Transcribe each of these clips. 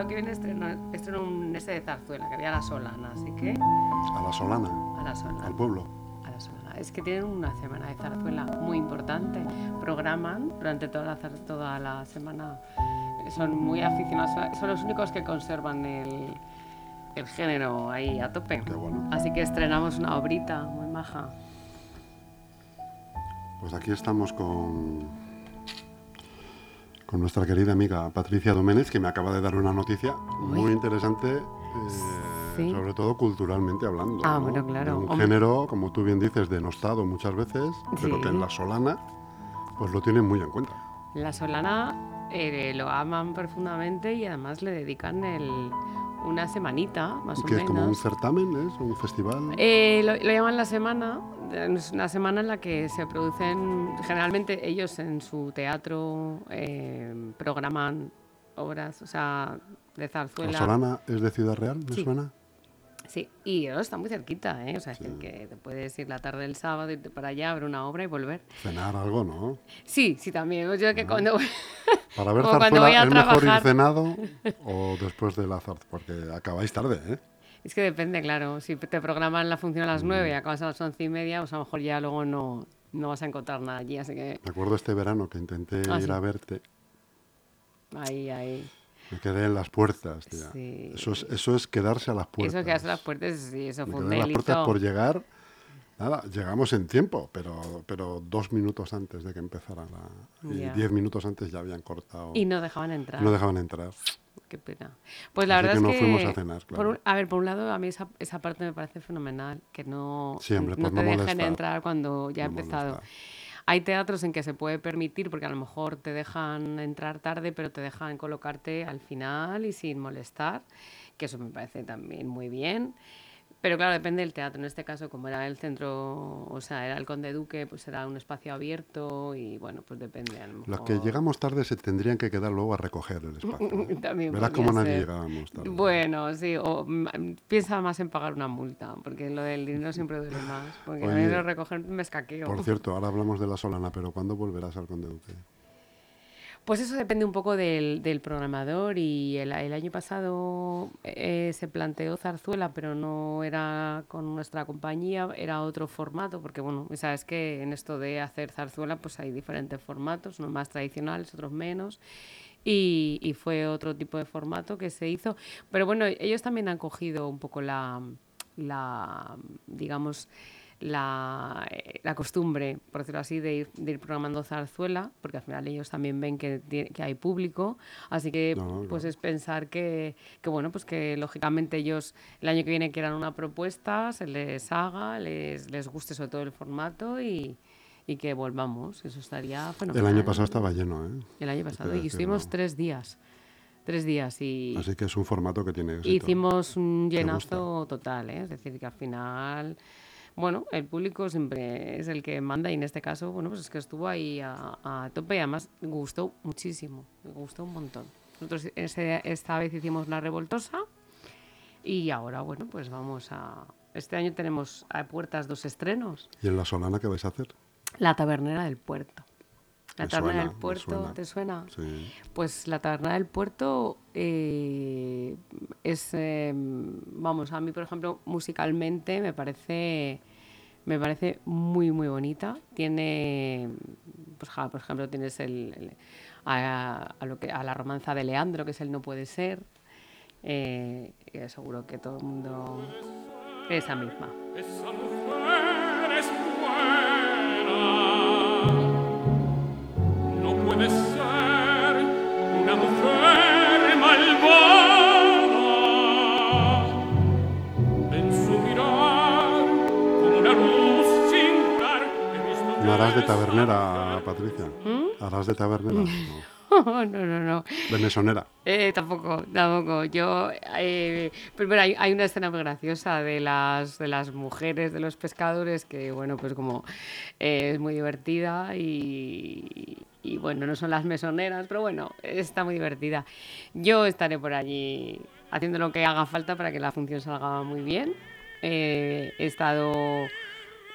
sábado que viene estreno, estreno un este de zarzuela, que había la Solana, así que... A la Solana, A la Solana. al pueblo. a la Solana. Es que tienen una semana de zarzuela muy importante. Programan durante toda la, toda la semana. Son muy aficionados. Son los únicos que conservan el, el género ahí a tope. Qué bueno. Así que estrenamos una obrita muy maja. Pues aquí estamos con, con nuestra querida amiga Patricia Doménez, que me acaba de dar una noticia muy interesante, eh, Sí. sobre todo culturalmente hablando. Ah, ¿no? bueno, claro. De un Hombre. género, como tú bien dices, denostado muchas veces, pero que en la Solana pues lo tienen muy en cuenta. La Solana eh, lo aman profundamente y además le dedican el- una semanita, más o que es menos. como un certamen, ¿es? Un festival. Eh, lo, lo llaman la semana. Es una semana en la que se producen, generalmente ellos en su teatro eh, programan obras, o sea, de la zarzuela. Solana es de Ciudad Real, ¿me Sí. suena? Sí, y oh, está muy cerquita, ¿eh? O sea, es decir, que te puedes ir la tarde del sábado, irte para allá, ver una obra y volver. Cenar algo, ¿no? Sí, sí, también. Yo que cuando... Para ver zarzuela, a ¿es mejor ir cenado o después de la zarzuela? Porque acabáis tarde, ¿eh? Es que depende, claro. Si te programan la función a las 9 Mm. y acabas a las once y media, pues a lo mejor ya luego no, no vas a encontrar nada allí. Así que Me acuerdo este verano que intenté Ah, ir sí. a verte. ahí, ahí. Me quedé en las puertas, tía. Sí. Eso, es, eso es quedarse a las puertas. Eso que hace las puertas, sí, eso Me fue un quedé en las delito. puertas por llegar. Nada, llegamos en tiempo, pero, pero dos minutos antes de que empezara la... Y Ya. diez minutos antes ya habían cortado. Y no dejaban entrar. no dejaban entrar. Qué pena. Pues la Así verdad que es no que. fuimos a cenar, claro. un- a ver, por un lado, a mí esa, esa parte me parece fenomenal. Que no, Sí, hombre, no por te no dejen entrar cuando ya ha No empezado. Hay teatros en que se puede permitir, porque a lo mejor te dejan entrar tarde, pero te dejan colocarte al final y sin molestar, que eso me parece también muy bien. Pero claro, depende del teatro. En este caso, como era el centro, o sea, era el Conde Duque, pues era un espacio abierto y bueno, pues depende. A lo Los que mejor- llegamos tarde se tendrían que quedar luego a recoger el espacio. ¿eh? También Verás cómo nadie llegábamos tarde. Bueno, sí, o mm, piensa más en pagar una multa, porque lo del dinero siempre duele más. Porque Oye, lo recoger me escaqueo. Por cierto, ahora hablamos de la Solana, pero ¿cuándo volverás al Conde Duque? Pues eso depende un poco del, del programador y el, el año pasado eh, se planteó Zarzuela, pero no era con nuestra compañía, era otro formato, porque bueno, sabes que en esto de hacer Zarzuela pues hay diferentes formatos, unos más tradicionales, otros menos. Y, y fue otro tipo de formato que se hizo. Pero bueno, ellos también han cogido un poco la, la digamos, la, la costumbre, por decirlo así, de ir, de ir programando zarzuela, porque al final ellos también ven que, hay público, así que No, no, pues es pensar que, que, bueno, pues que lógicamente ellos el año que viene quieran una propuesta, se les haga, les, les guste sobre todo el formato y, y que volvamos, eso estaría El fenomenal. año pasado estaba lleno, ¿eh? El año pasado, y estuvimos tres días, tres días y... Así que es un formato que tiene éxito. Hicimos un llenazo total, ¿eh? es decir, que al final, bueno, el público siempre es el que manda y en este caso, bueno, pues es que estuvo ahí a, a tope y además gustó muchísimo, me gustó un montón. Nosotros ese- esta vez hicimos La Revoltosa y ahora, bueno, pues vamos a... Este año tenemos a puertas dos estrenos. ¿Y en la Solana qué vais a hacer? La Tabernera del Puerto. La suena, del Puerto, suena. ¿te suena? Sí. Pues la taberna del puerto eh, es, eh, vamos, a mí por ejemplo musicalmente me parece, me parece muy muy bonita. Tiene, pues ja, por ejemplo tienes el, el- a, a lo que a la romanza de Leandro que es el no puede ser. Eh, y seguro que todo el mundo esa misma. Harás de tabernera, Patricia? ¿Mm? ¿Harás de tabernera? no, No. no, no. De mesonera. Eh, tampoco, tampoco. Yo, eh, primero hay, hay una escena muy graciosa de las, de las mujeres, de los pescadores, que bueno, pues como eh, es muy divertida y, y, bueno, no son las mesoneras, pero bueno, está muy divertida. Yo estaré por allí haciendo lo que haga falta para que la función salga muy bien. Eh, he estado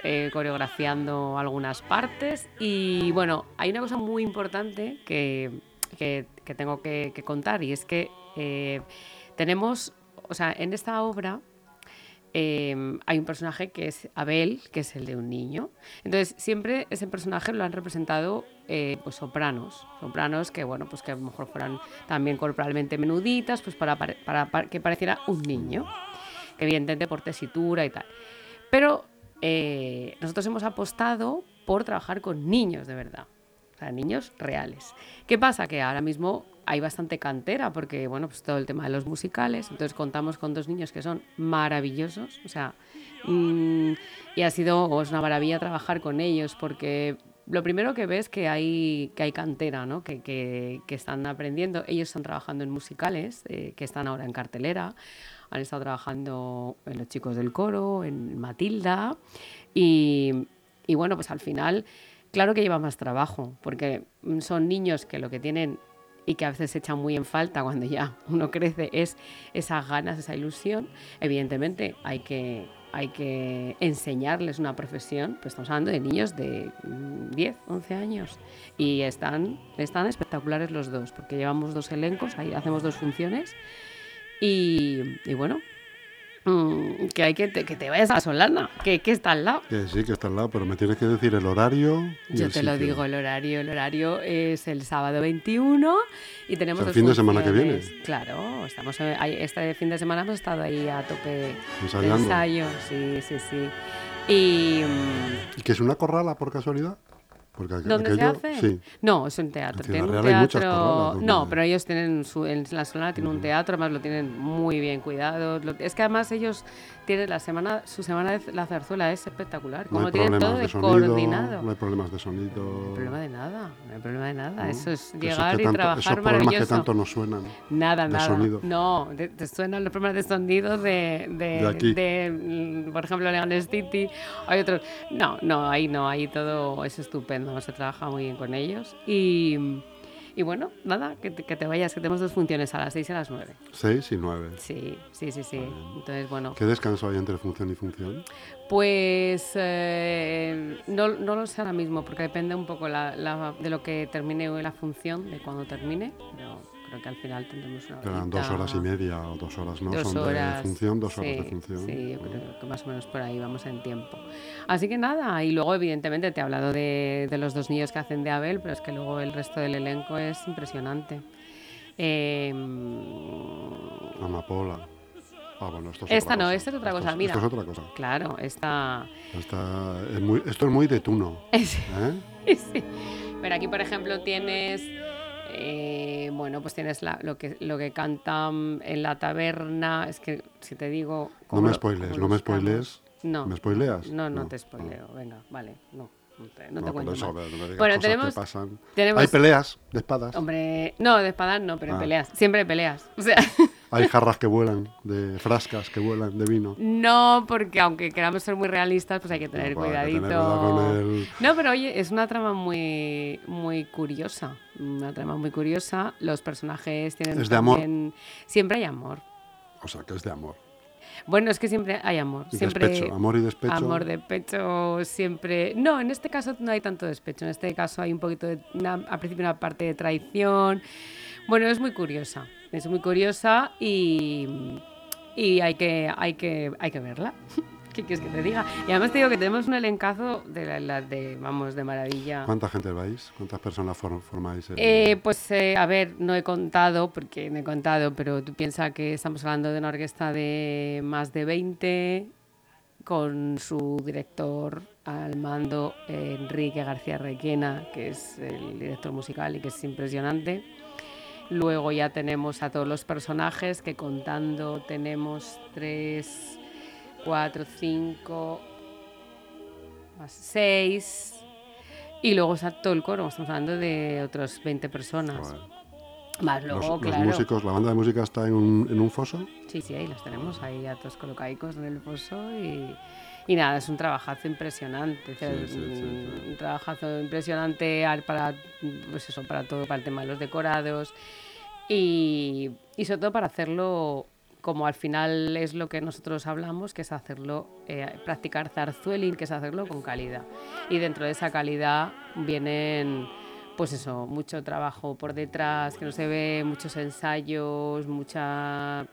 eh, coreografiando algunas partes y bueno, hay una cosa muy importante que que, tengo que, contar y es que eh, tenemos, o sea, en esta obra eh, hay un personaje que es Abel, que es el de un niño. Entonces, siempre ese personaje lo han representado eh, pues sopranos, sopranos que, bueno, pues que a lo mejor fueran también corporalmente menuditas, pues para- para que pareciera un niño, que evidentemente por tesitura y tal. Pero eh, nosotros hemos apostado por trabajar con niños de verdad, o sea, niños reales. ¿Qué pasa? Que ahora mismo hay bastante cantera porque, bueno, pues todo el tema de los musicales, entonces contamos con dos niños que son maravillosos, o sea, mm, y ha sido una maravilla trabajar con ellos porque lo primero que ves que hay que hay cantera, ¿no? Que, que- que están aprendiendo. Ellos están trabajando en musicales, eh, que están ahora en cartelera. Han estado trabajando en Los Chicos del Coro, en Matilda. Y, y bueno, pues al final, claro que lleva más trabajo, porque mm, son niños que lo que tienen y que a veces se echan muy en falta cuando ya uno crece es esas ganas, esa ilusión. Evidentemente hay que, hay que enseñarles una profesión, pues estamos hablando de niños de mm, 10, 11 años y están, están espectaculares los dos, porque llevamos dos elencos, ahí hacemos dos funciones y, y bueno, mm, que hay que te, que te vayas a Solana, que, que está al lado. Que sí, que está al lado, pero me tienes que decir el horario. y Yo el te lo sitio. digo, el horario, el horario es el sábado 21 y tenemos O sea, el fin de semana que viene. Claro, estamos eh, este fin de semana hemos estado ahí a tope de Ensayando. ensayo, sí, sí, sí. Y mm, ¿Y que es una corrala por casualidad? Porque ¿dónde se hace? Sí. No, es un teatro. En Tienen un teatro. No, pero ellos tienen su, en la Solana tienen un teatro, además lo tienen muy bien cuidado. Lo- es que además ellos tienen la semana, su semana de la zarzuela es espectacular. No Como tienen problemas todo de de sonido, coordinado. no hay problemas de No sonido. hay problema de nada, no hay problema de nada. Eso es llegar que y tanto- trabajar Esos problemas que tanto nos suenan. Nada, de nada. sonido. No, te, suenan los problemas de sonido de, de, De aquí. de, mm, por ejemplo, Leones City. Hay otros. No, no, ahí no, ahí todo es estupendo. Se trabaja muy bien con ellos. Y, y bueno, nada, que te, que te vayas, que tenemos dos funciones a las 6 y a las 9. Seis y nueve. Sí, sí, sí, sí. Entonces, bueno. ¿Qué descanso hay entre función y función? Pues eh, no, no lo sé ahora mismo, porque depende un poco la- la- de lo que termine hoy la función, de cuando termine, pero creo que al final tendremos una Eran dos horas y media o dos horas, ¿no? dos Son horas, de función, dos horas de función. Sí, yo creo que más o menos por ahí vamos en tiempo. Así que nada, y luego evidentemente te he hablado de, de los dos niños que hacen de Abel, pero es que luego el resto del elenco es impresionante. Eh, Amapola. Ah, bueno, esto es Esta otra no, cosa. esta es otra Esto cosa, mira. Esto es otra cosa. claro, esta... Esta es muy- esto es muy de tuno. ¿eh? Sí. Pero aquí, por ejemplo, tienes, eh, bueno, pues tienes la- lo, que, lo que cantan en la taberna. Es que si te digo... No me spoiles, no me spoiles. No. ¿Me spoileas? No, no, No, te spoileo. Venga, vale, no. No te, no No, te cuento eso, más. Bueno, tenemos- que pasan. tenemos- Hay peleas de espadas. Hombre, no, de espadas no, pero Ah. peleas. Siempre hay peleas. O sea, Hay jarras que vuelan, de frascas que vuelan de vino. no, porque aunque queramos ser muy realistas, pues hay que tener que cuidadito. tener el- No, pero oye, es una trama muy, muy curiosa. Una trama muy curiosa. Los personajes tienen. ¿Es de amor? Siempre hay amor. O sea, que es de amor. Bueno, es que siempre hay amor. Y siempre despecho, amor y despecho. Amor de pecho siempre. No, en este caso no hay tanto despecho. En este caso hay un poquito de. una- al principio una parte de traición. Bueno, es muy curiosa. Es muy curiosa y. Y hay que, hay que, hay que verla. ¿Qué quieres que te diga? Y además te digo que tenemos un elencazo de, la, la- de vamos, de maravilla. ¿Cuánta gente vais? ¿Cuántas personas for- formáis? el- Eh, pues eh, a ver, no he contado, porque no he contado, pero tú piensas que estamos hablando de una orquesta de más de 20, con su director al mando, Enrique García Requena, que es el director musical y que es impresionante. Luego ya tenemos a todos los personajes, que contando tenemos 3, 4, 5, más 6. Y luego está todo el coro, estamos hablando de otros 20 personas. Más Los, luego, los claro. músicos, la banda de música está en un, en un foso. Sí, sí, ahí los tenemos, ahí a todos colocaicos en el foso y, y nada, es un trabajazo impresionante, Sí, sí, un, sí. un trabajazo impresionante para, pues eso, para todo, para el tema de los decorados y, y sobre todo para hacerlo como al final es lo que nosotros hablamos, que es hacerlo, eh, practicar zarzueling, que es hacerlo con calidad. Y dentro de esa calidad vienen pues eso, mucho trabajo por detrás, que no se ve, muchos ensayos, mucha,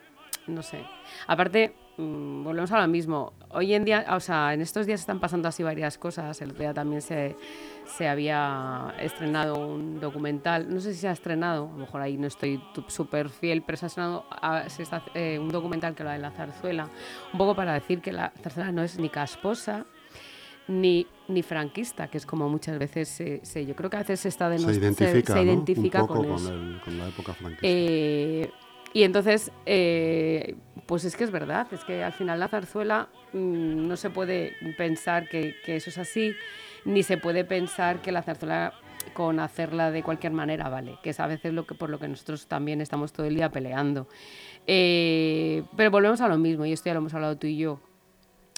no sé. Aparte, mm, volvemos a lo mismo. Hoy en día, o sea, en estos días están pasando así varias cosas. El otro día también se, se había estrenado un documental, no sé si se ha estrenado, a lo mejor ahí no estoy súper fiel, pero se ha estrenado ah, se está- eh, un documental que habla de la zarzuela, un poco para decir que la zarzuela no es ni casposa, ni, ni franquista, que es como muchas veces se, se- yo creo que a veces se está de Se identifica, se ¿no? identifica un poco con con, eso. el- con la época franquista. Eh, y entonces, eh, pues es que es verdad, es que al final la zarzuela mm, no se puede pensar que, que eso es así, ni se puede pensar que la zarzuela con hacerla de cualquier manera vale, que es a veces lo que, por lo que nosotros también estamos todo el día peleando. Eh, pero volvemos a lo mismo, y esto ya lo hemos hablado tú y yo.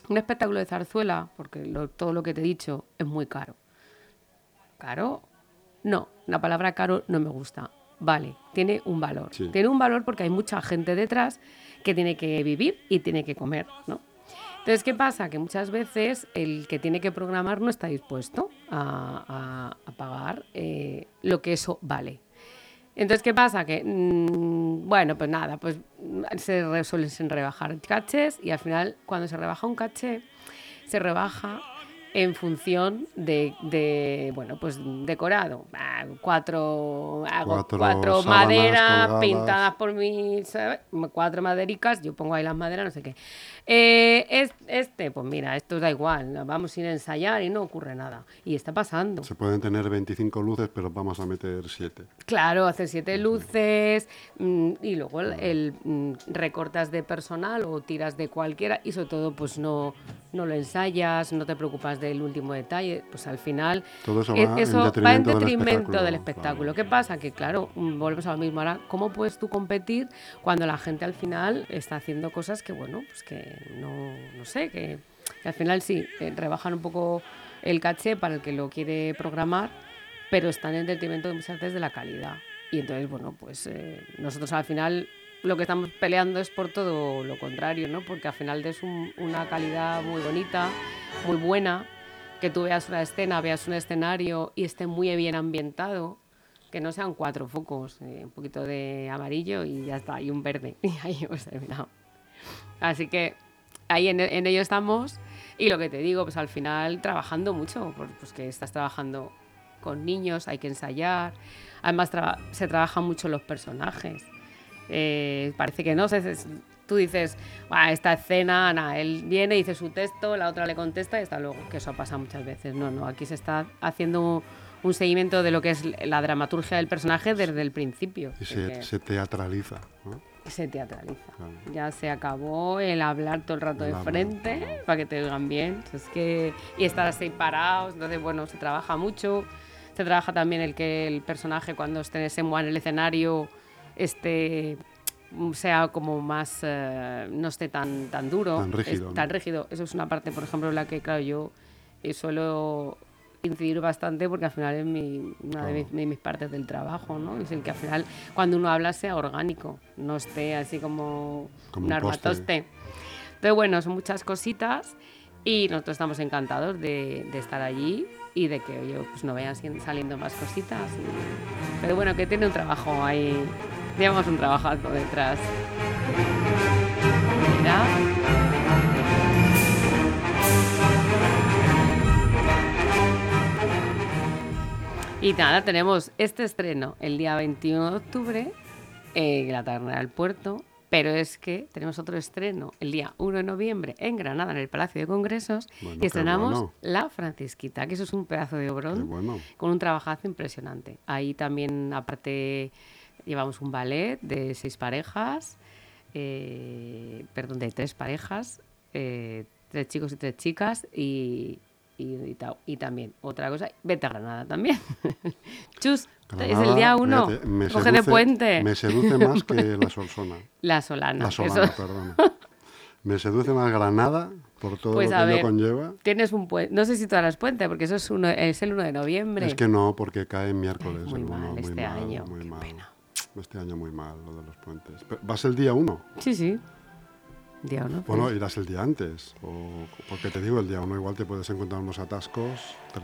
Un espectáculo de zarzuela, porque lo- todo lo que te he dicho es muy caro. ¿Caro? No, la palabra caro no me gusta. Vale, tiene un valor. Sí. Tiene un valor porque hay mucha gente detrás que tiene que vivir y tiene que comer, ¿no? Entonces, ¿qué pasa? Que muchas veces el que tiene que programar no está dispuesto a, a- a pagar eh, lo que eso vale. Entonces, ¿qué pasa? Que, mm, bueno, pues nada, pues se suelen rebajar caches y al final, cuando se rebaja un caché, se rebaja en función de, de, bueno, pues decorado. Ah, Cuatro, hago Cuatro maderas colgadas. pintadas por mí, ¿sabes? cuatro madericas, yo pongo ahí las maderas, no sé qué. Eh, es- este, pues mira, esto da igual, vamos sin ensayar y no ocurre nada. Y está pasando. Se pueden tener 25 luces, pero vamos a meter 7. Claro, hacer siete luces mm, y luego el, el, mm, recortas de personal o tiras de cualquiera y sobre todo pues no, no lo ensayas, no te preocupas del último detalle, pues al final Todo eso eh, va en eso va en detrimento del espectáculo, del espectáculo. claro. ¿Qué pasa? Que claro, mm, volvemos a lo mismo. Ahora, ¿cómo puedes tú competir cuando la gente al final está haciendo cosas que, bueno, pues que no, no sé, que, que al final sí, eh, rebajan un poco el caché para el que lo quiere programar, pero están en detrimento de muchas veces de la calidad. Y entonces, bueno, pues eh, nosotros al final lo que estamos peleando es por todo lo contrario, ¿no? Porque al final es un- una calidad muy bonita, muy buena, que tú veas una escena, veas un escenario y esté muy bien ambientado, que no sean cuatro focos, eh, un poquito de amarillo y ya está, y un verde. Y ahí hemos terminado. Así que ahí en, en ello estamos. Y lo que te digo, pues al final trabajando mucho, pues que estás trabajando con niños, hay que ensayar. Además, traba- se trabajan mucho los personajes. Eh, parece que no, se- se- tú dices, "Buah, esta escena, nada, él viene, dice su texto, la otra le contesta y hasta luego, que eso pasa muchas veces. No, no, aquí se está haciendo un seguimiento de lo que es la dramaturgia del personaje desde el principio. Y se, teatraliza. ¿no? se teatraliza. Claro. Ya se acabó el hablar todo el rato El de hablar, frente claro. para que te oigan bien. Es que, y estar así parados. Entonces, bueno, se trabaja mucho. Se trabaja también el que el personaje cuando esté se mueva en el escenario este sea como más eh, no esté tan tan duro Tan rígido, es- tan rígido eso es una parte por ejemplo en la que claro yo eh, suelo incidir bastante porque al final es mi, una de, Claro. mis, de mis partes del trabajo, ¿no? Es el que al final cuando uno habla sea orgánico, no esté así como, Como un armatoste. Entonces, bueno, son muchas cositas y nosotros estamos encantados de, de estar allí y de que oye, pues no vayan saliendo más cositas. Pero bueno, que tiene un trabajo ahí, llevamos un trabajazo detrás. Mira. Y nada, tenemos este estreno el día 21 de octubre en la Taberna del Puerto, pero es que tenemos otro estreno el día 1 de noviembre en Granada, en el Palacio de Congresos, Bueno, y estrenamos bueno. La Francisquita, que eso es un pedazo de obrón bueno. con un trabajazo impresionante. Ahí también, aparte, llevamos un ballet de seis parejas, eh, perdón, de tres parejas, eh, tres chicos y tres chicas, y, y, y ta- y también otra cosa, vete a Granada también. Chus, es el día uno, fíjate, me coge de puente. Me seduce más que la Solsona. La Solana. La Solana, eso- perdona. Me seduce más Granada por todo Pues lo que ver, ello conlleva. Tienes un puente, no sé si tú harás puente, porque eso es, uno, es el 1 de noviembre. Es que no, porque cae en miércoles. Muy el uno, mal muy este mal, año, Muy qué mal. pena. Este año muy mal lo de los puentes. ¿Vas el día 1? Sí, sí. Día uno. Bueno, pues- irás el día antes. O, porque te digo, el día uno igual te puedes encontrar unos atascos.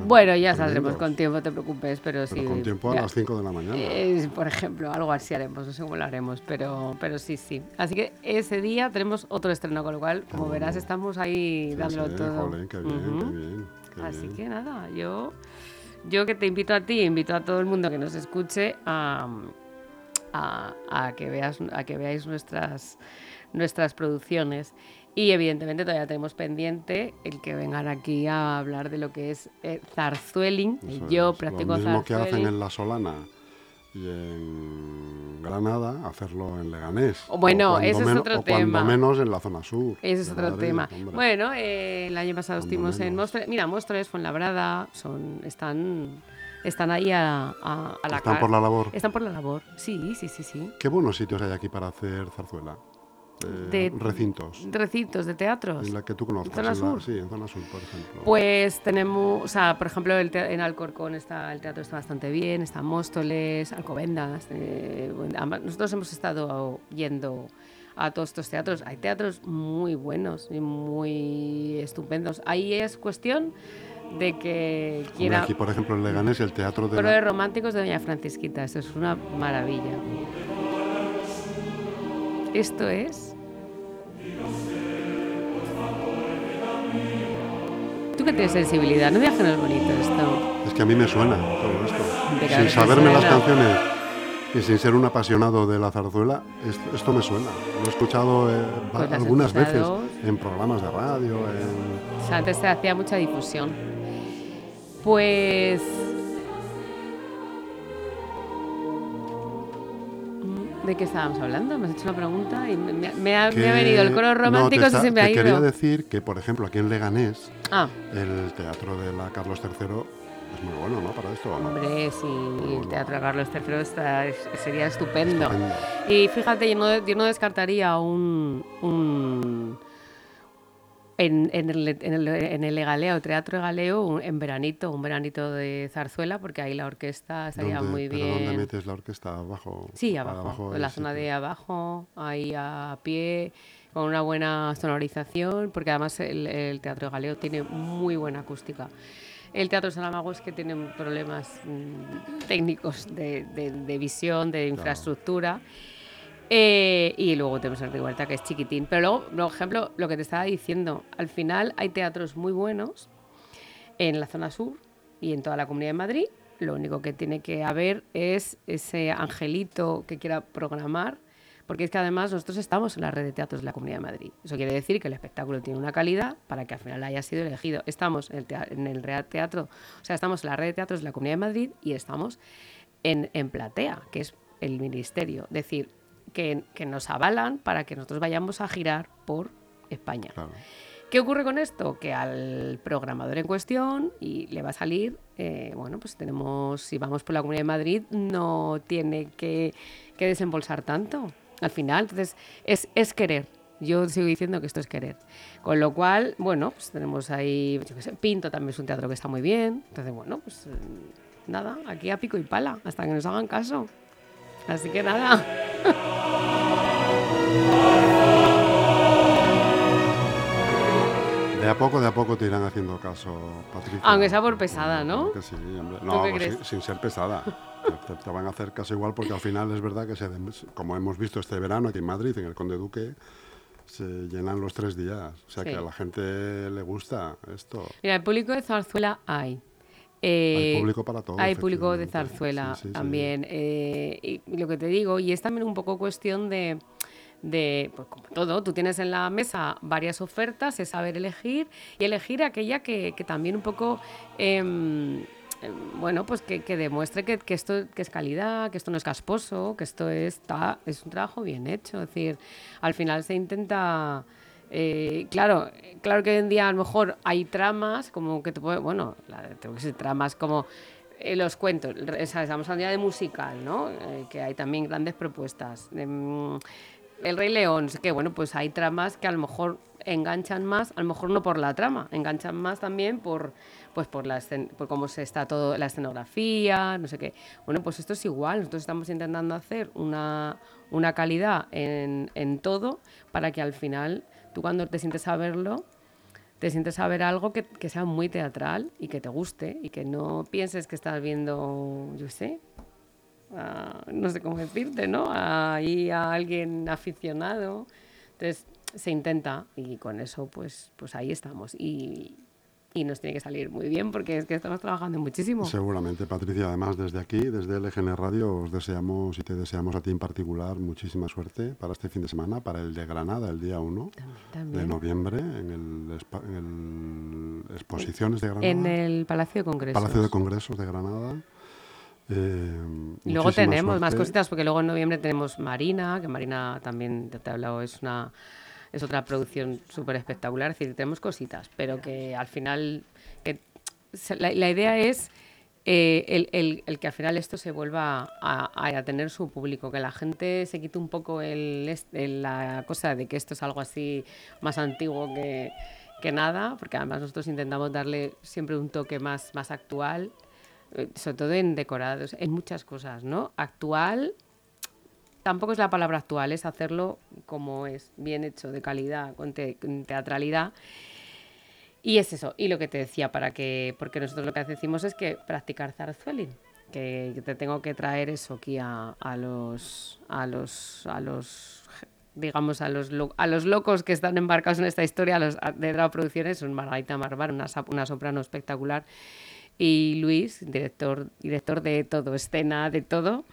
Bueno, ya saldremos tremendos. con tiempo, te preocupes, pero, Pero sí. con tiempo a ya. las 5 de la mañana. Eh, por ejemplo, algo así haremos, no sé cómo lo haremos, pero, pero sí, sí. Así que ese día tenemos otro estreno, con lo cual, como Oh. verás, estamos ahí Sí, dándolo sí, todo. jolín, qué bien, Ujú. qué bien. qué Así bien. que nada, yo, yo que te invito a ti, invito a todo el mundo que nos escuche a, a, a que veas, a que veáis nuestras, nuestras producciones. Y evidentemente todavía tenemos pendiente el que vengan aquí a hablar de lo que es eh, zarzueling. Eso Yo es. practico Lo mismo que hacen en La Solana y en Granada, hacerlo en Leganés. Bueno, O cuando ese es otro o cuando tema. menos en la zona sur. Ese es otro Madrid, tema. hombre. Bueno, eh, el año pasado Cuando estuvimos en menos. Móstoles. Mira, Móstoles, Fuenlabrada, son, están, están ahí a, a, a la Están por la labor. Están por la labor, sí, sí, sí, sí. Qué buenos sitios hay aquí para hacer zarzuela. Eh, De- recintos. Recintos de teatros. En la que tú conozcas. ¿Zona en la- sur? sí, en zona sur, por ejemplo. Pues tenemos, o sea, por ejemplo, el te- en Alcorcón está, el teatro está bastante bien, está Móstoles, Alcobendas. eh, nosotros hemos estado yendo a todos estos teatros. Hay teatros muy buenos y muy estupendos. Ahí es cuestión de que Hombre, quiera... aquí, por ejemplo, en Leganés, el teatro de. Coro la- de románticos de Doña Francisquita, esto es una maravilla. Esto es... Tú que tienes sensibilidad, no digas que no es bonito esto. Es que a mí me suena todo esto. Sin saberme las canciones y sin ser un apasionado de la zarzuela, esto, esto me suena. Lo he escuchado eh, Pues algunas veces escuchado. en programas de radio. en- O sea, antes se hacía mucha difusión. Pues... ¿De qué estábamos hablando? Me has hecho una pregunta y me, me ha, me ha venido el coro no, romántico está- y se me ha te quería ido. decir que, por ejemplo, aquí en Leganés, Ah, el teatro de la Carlos III es muy bueno, ¿no? Para esto. ¿o no? hombre, sí, el Teatro de Carlos III está- es- sería estupendo. Estupendo. Y fíjate, yo no, yo no descartaría un... un- en, en el, en, el, en el Galeo, Teatro Galeo, un- en veranito, un veranito de zarzuela, porque ahí la orquesta estaría ¿Dónde- muy pero bien. ¿Dónde metes la orquesta? ¿Abajo? Sí, abajo, en la zona de abajo, ahí a pie, con una buena sonorización, porque además el, el Teatro Galeo tiene muy buena acústica. El Teatro Saramago es que tiene problemas mm, técnicos de, de- de visión, de infraestructura. Eh, y luego tenemos el Rigoberta, que es chiquitín. Pero luego, por ejemplo, lo que te estaba diciendo, al final hay teatros muy buenos en la zona sur y en toda la Comunidad de Madrid. Lo único que tiene que haber es ese angelito que quiera programar, porque es que además nosotros estamos en la red de teatros de la Comunidad de Madrid. Eso quiere decir que el espectáculo tiene una calidad para que al final haya sido elegido. Estamos en el, tea- en el Real Teatro, o sea, estamos en la red de teatros de la Comunidad de Madrid y estamos en, en Platea, que es el ministerio. Es decir, que, que nos avalan para que nosotros vayamos a girar por España. Claro. ¿Qué ocurre con esto? Que al programador en cuestión y le va a salir, eh, bueno, pues tenemos, si vamos por la Comunidad de Madrid, no tiene que, que desembolsar tanto al final. Entonces, es, es querer. Yo sigo diciendo que esto es querer. Con lo cual, bueno, pues tenemos ahí, yo qué sé, Pinto también es un teatro que está muy bien. Entonces, bueno, pues nada, aquí a pico y pala, hasta que nos hagan caso. Así que nada. a poco, de a poco te irán haciendo caso, Patricia. Aunque sea por pesada, ¿no? Que sí, hombre. No, pues sin, sin ser pesada. Te, te van a hacer caso igual porque al final es verdad que, se, como hemos visto este verano aquí en Madrid, en el Conde Duque, se llenan los tres días. O sea Sí. que a la gente le gusta esto. Mira, el público de zarzuela hay. Hay Eh, público para todo. Hay público de zarzuela Sí, sí, sí. también. eh, y lo que te digo, y es también un poco cuestión de, de, pues como todo, tú tienes en la mesa varias ofertas, es saber elegir y elegir aquella que, que también un poco... em, em, bueno, pues que, que demuestre que, que esto que es calidad, que esto no es casposo, que esto está, es un trabajo bien hecho. Es decir, al final se intenta eh, claro, claro que hoy en día a lo mejor hay tramas como que te puede, bueno, tengo que ser tramas como eh, los cuentos, estamos hablando ya de musical, ¿no? Eh, que hay también grandes propuestas. El Rey León, que bueno, pues hay tramas que a lo mejor enganchan más, a lo mejor no por la trama, enganchan más también por, pues por, la por cómo se está todo, la escenografía, no sé qué. Bueno, pues esto es igual, nosotros estamos intentando hacer una, una calidad en, en todo para que al final tú cuando te sientes a verlo, te sientes a ver algo que, que sea muy teatral y que te guste y que no pienses que estás viendo, yo sé, a- no sé cómo decirte, ¿no? Ahí a alguien aficionado. Entonces se intenta y con eso pues, pues ahí estamos. Y, y nos tiene que salir muy bien porque es que estamos trabajando muchísimo. Seguramente, Patricia. Además, desde aquí, desde LGN Radio, os deseamos y te deseamos a ti en particular muchísima suerte para este fin de semana, para el de Granada, el día 1 de También. noviembre, en el, espa- en el Exposiciones de Granada. En el Palacio de Congresos. Palacio de Congresos de Granada. Eh, Y luego tenemos más suerte. cositas, porque luego en noviembre tenemos Marina, que Marina también ya te he hablado, es una es otra producción súper espectacular. Es decir, tenemos cositas, pero que al final que la, la idea es eh, el, el- el que al final esto se vuelva a, a- a tener su público, que la gente se quite un poco el, la cosa de que esto es algo así más antiguo que, que nada, porque además nosotros intentamos darle siempre un toque más, más actual sobre todo en decorados, en muchas cosas, ¿no? Actual, tampoco es la palabra actual, es hacerlo como es, bien hecho, de calidad, con, te- con teatralidad. Y es eso, y lo que te decía, para que, porque nosotros lo que decimos es que practicar zarzueling, que, te tengo que traer eso aquí a, a los, a los, a los, digamos, a los, lo- a los locos que están embarcados en esta historia, a los de Drao Producciones, son Margarita Marbar, una, una soprano espectacular, y Luis, director, director de todo, escena, de todo,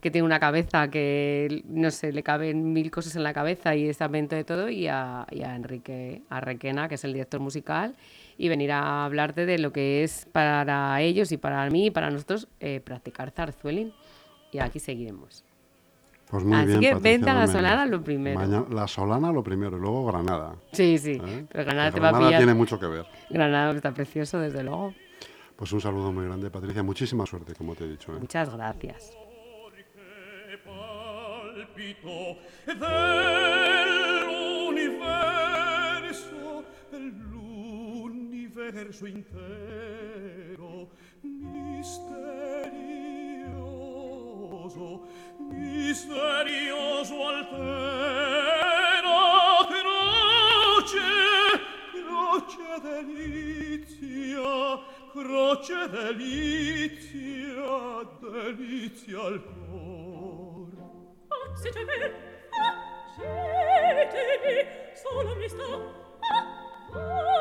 que tiene una cabeza que, no sé, le caben mil cosas en la cabeza y está pendiente de todo, y a, y a Enrique Arrequena, que es el director musical, y venir a hablarte de lo que es para ellos y para mí y para nosotros eh, practicar zarzueling. Y aquí seguiremos. Pues muy Así bien, que Patricia vente a la. Solana lo primero. Maña- la Solana lo primero y luego Granada. Sí, sí, ¿eh? pero Granada Que te va a Granada pillar. tiene mucho que ver. Granada está precioso, desde luego. Pues un saludo muy grande, Patricia. Muchísima suerte, como te he dicho. ¿eh? Muchas gracias. dell'universo intero misterioso misterioso altero croce croce delizia croce delizia, delizia al cor. Ah, siete me, ah, siete me, solo mi sta, ah, ah,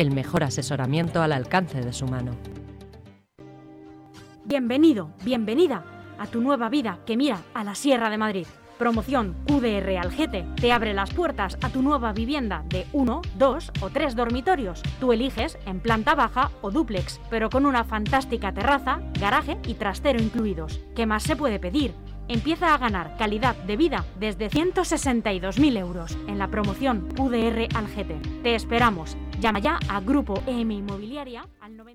el mejor asesoramiento al alcance de su mano. Bienvenido, bienvenida a tu nueva vida que mira a la Sierra de Madrid. Promoción QDR Algete te abre las puertas a tu nueva vivienda de uno, dos o tres dormitorios. Tú eliges en planta baja o dúplex, pero con una fantástica terraza, garaje y trastero incluidos. ¿Qué más se puede pedir? Empieza a ganar calidad de vida desde 162.000 euros en la promoción QDR Algete. Te esperamos. Llama ya a Grupo EM Inmobiliaria al 90.